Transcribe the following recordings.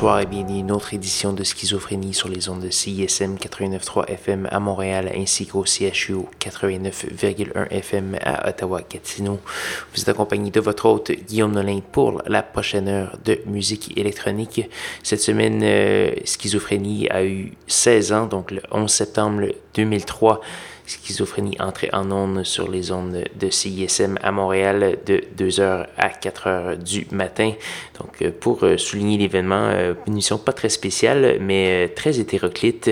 Bonsoir et bienvenue à une autre édition de Schizophrénie sur les ondes de CISM 89.3 FM à Montréal ainsi qu'au CHU 89.1 FM à Ottawa-Gatineau. Vous êtes accompagné de votre hôte Guillaume Nolin pour la prochaine heure de musique électronique. Cette semaine, euh, Schizophrénie a eu 16 ans, donc le 11 septembre 2003. Schizophrénie entrée en ondes sur les ondes de CISM à Montréal de 2h à 4h du matin. Donc, euh, pour euh, souligner l'événement, euh, une émission pas très spéciale, mais très hétéroclite,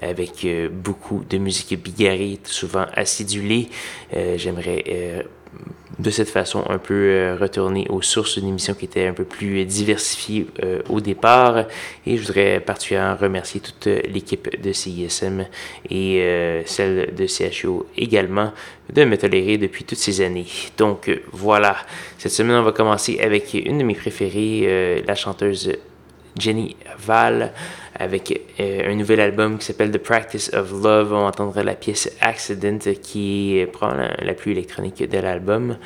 avec beaucoup de musique bigarrée, souvent acidulée. J'aimerais de cette façon un peu euh, retourner aux sources d'une émission qui était un peu plus diversifiée euh, au départ. Et je voudrais particulièrement remercier toute l'équipe de CISM et euh, celle de CHO également de me tolérer depuis toutes ces années. Donc voilà, cette semaine on va commencer avec une de mes préférées, la chanteuse Jenny Val avec euh, un nouvel album qui s'appelle The Practice of Love. On entendra la pièce Accident qui est probablement la plus électronique de l'album.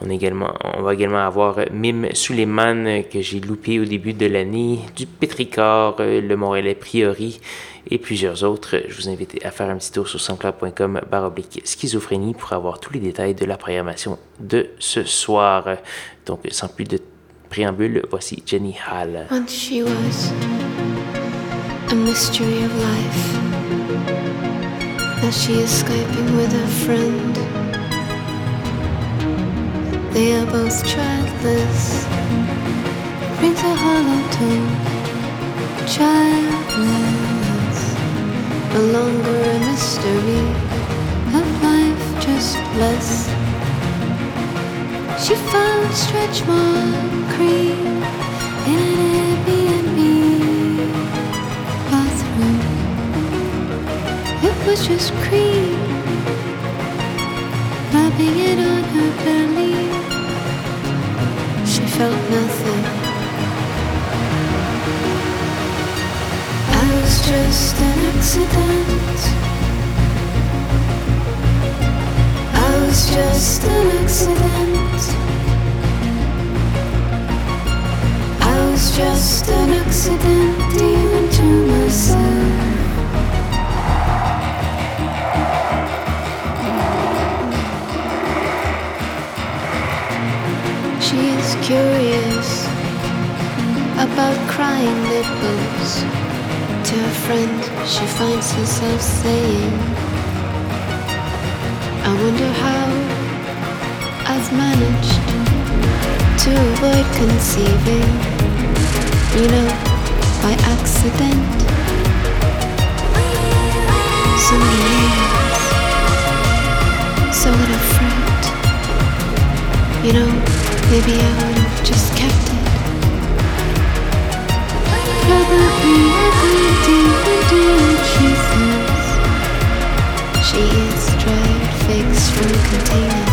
On, on va également avoir Mim Suleiman que j'ai loupé au début de l'année, du Petricor, le Montréalais Priori et plusieurs autres. Je vous invite à faire un petit tour sur sanscloud.com baroblique schizophrénie pour avoir tous les détails de la programmation de ce soir. Donc sans plus de préambule, voici Jenny Hall. A mystery of life. Now she is Skyping with a friend. They are both childless. Brings a hollow tone. Childless. No longer a mystery of life, just less. She found stretch mark cream in an was just cream, rubbing it on her belly. She felt nothing. I was just an accident. I was just an accident. I was just an accident, even to myself. Curious about crying nipples. To a friend, she finds herself saying, I wonder how I've managed to avoid conceiving you know, by accident. So many years, so little fruit. You know, maybe I would have just kept it. I do she is dried from container.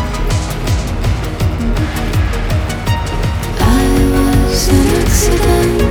an accident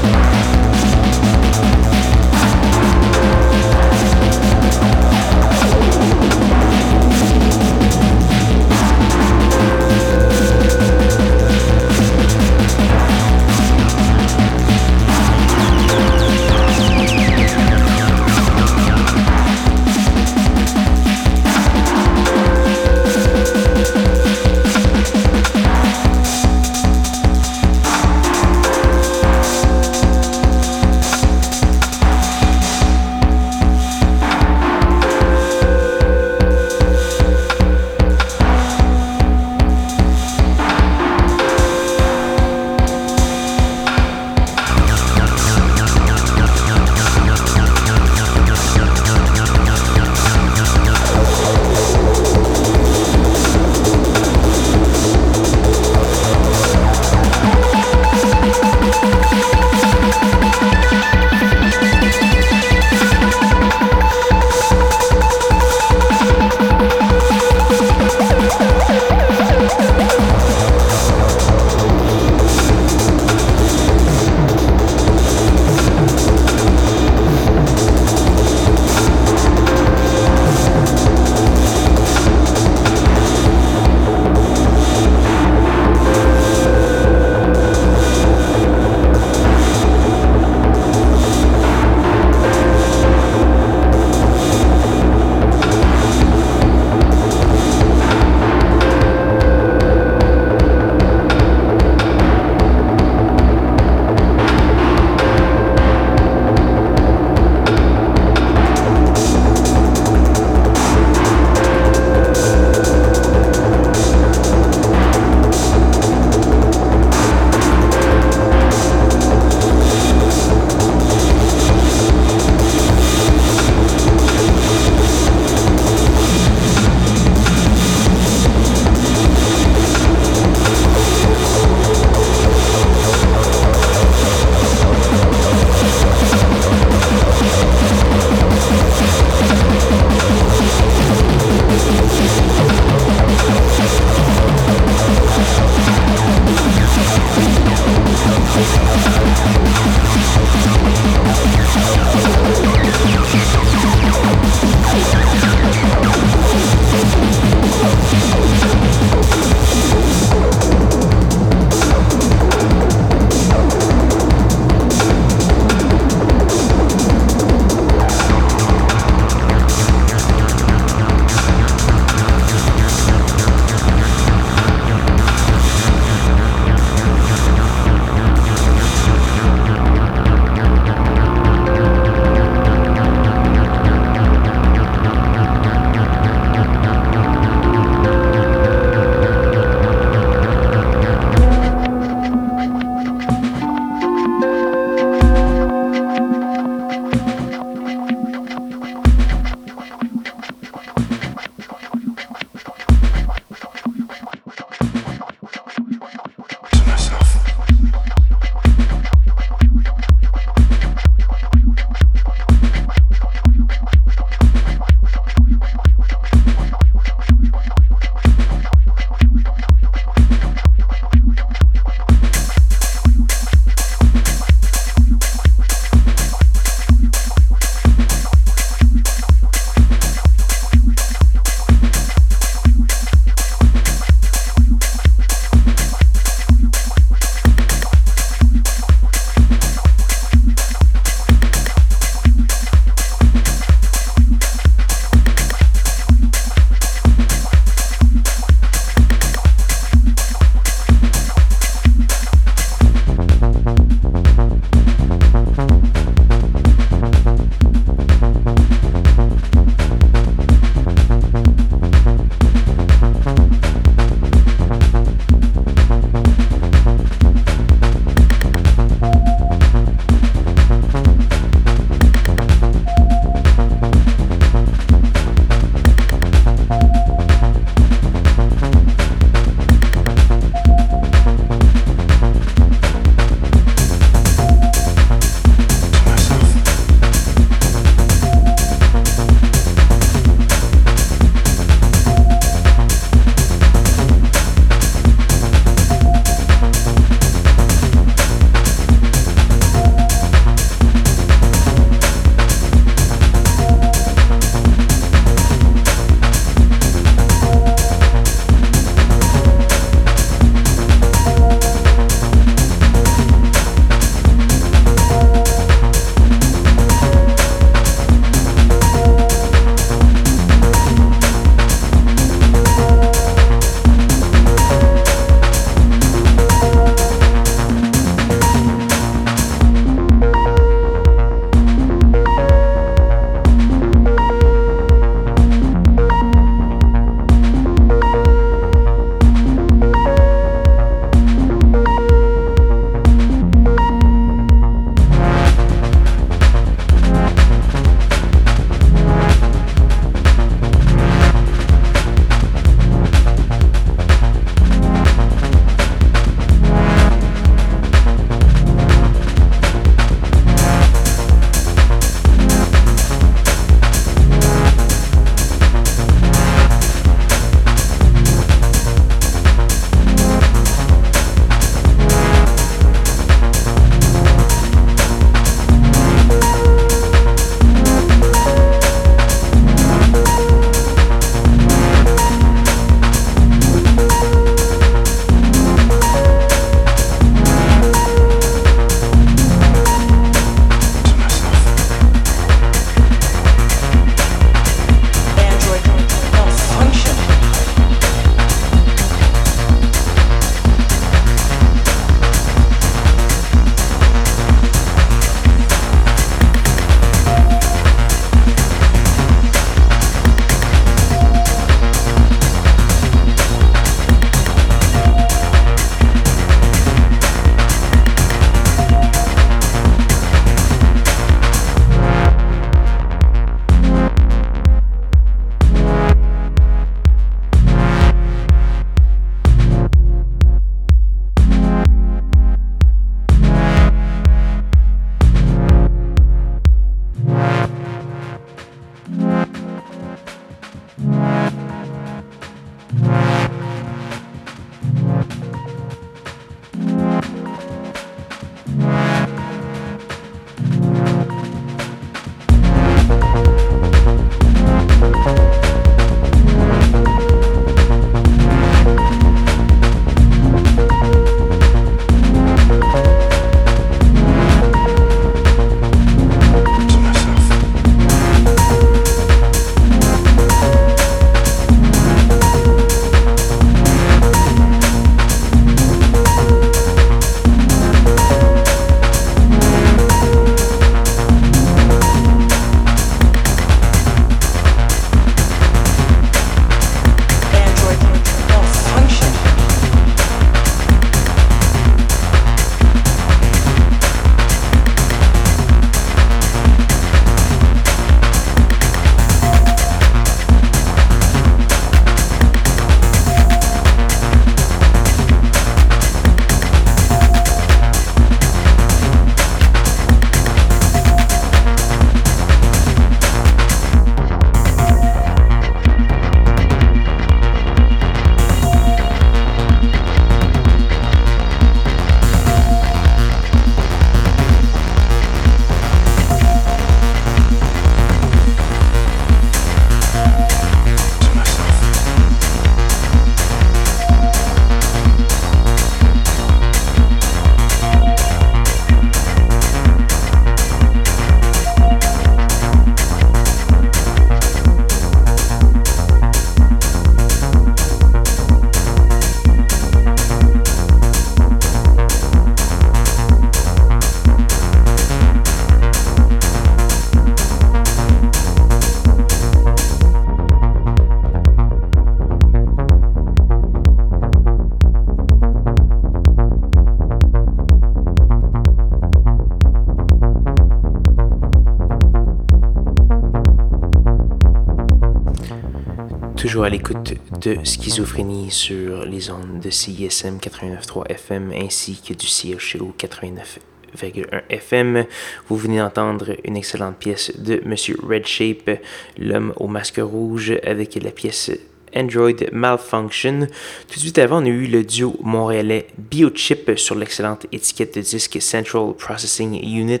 à l'écoute de Schizophrénie sur les ondes de CISM 89.3 FM ainsi que du CHO 89.1 FM. Vous venez d'entendre une excellente pièce de Monsieur Red Shape, l'homme au masque rouge, avec la pièce Android Malfunction. Tout de suite avant, on a eu le duo montréalais Biochip sur l'excellente étiquette de disque Central Processing Unit.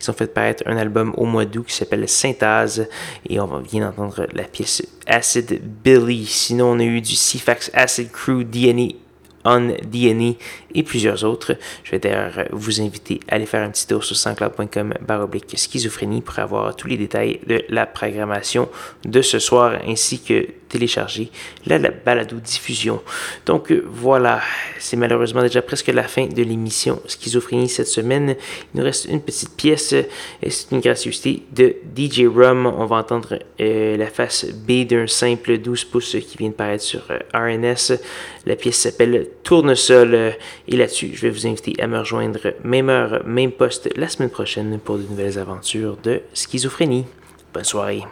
Ils ont fait paraître un album au mois d'août qui s'appelle Synthase et on vient d'entendre la pièce Acid Billy. Sinon, on a eu du CFAX Acid Crew DNA on DNA et plusieurs autres. Je vais d'ailleurs vous inviter à aller faire un petit tour sur sanscloud.com baroblique schizophrénie pour avoir tous les détails de la programmation de ce soir ainsi que télécharger la, balado diffusion. Donc euh, voilà, c'est malheureusement déjà presque la fin de l'émission Schizophrénie cette semaine. Il nous reste une petite pièce et c'est une gracieuseté de DJ Rum. On va entendre euh, la face B d'un simple 12 pouces qui vient de paraître sur euh, RNS. La pièce s'appelle Tournesol et là-dessus, je vais vous inviter à me rejoindre même heure, même poste la semaine prochaine pour de nouvelles aventures de schizophrénie. Bonne soirée.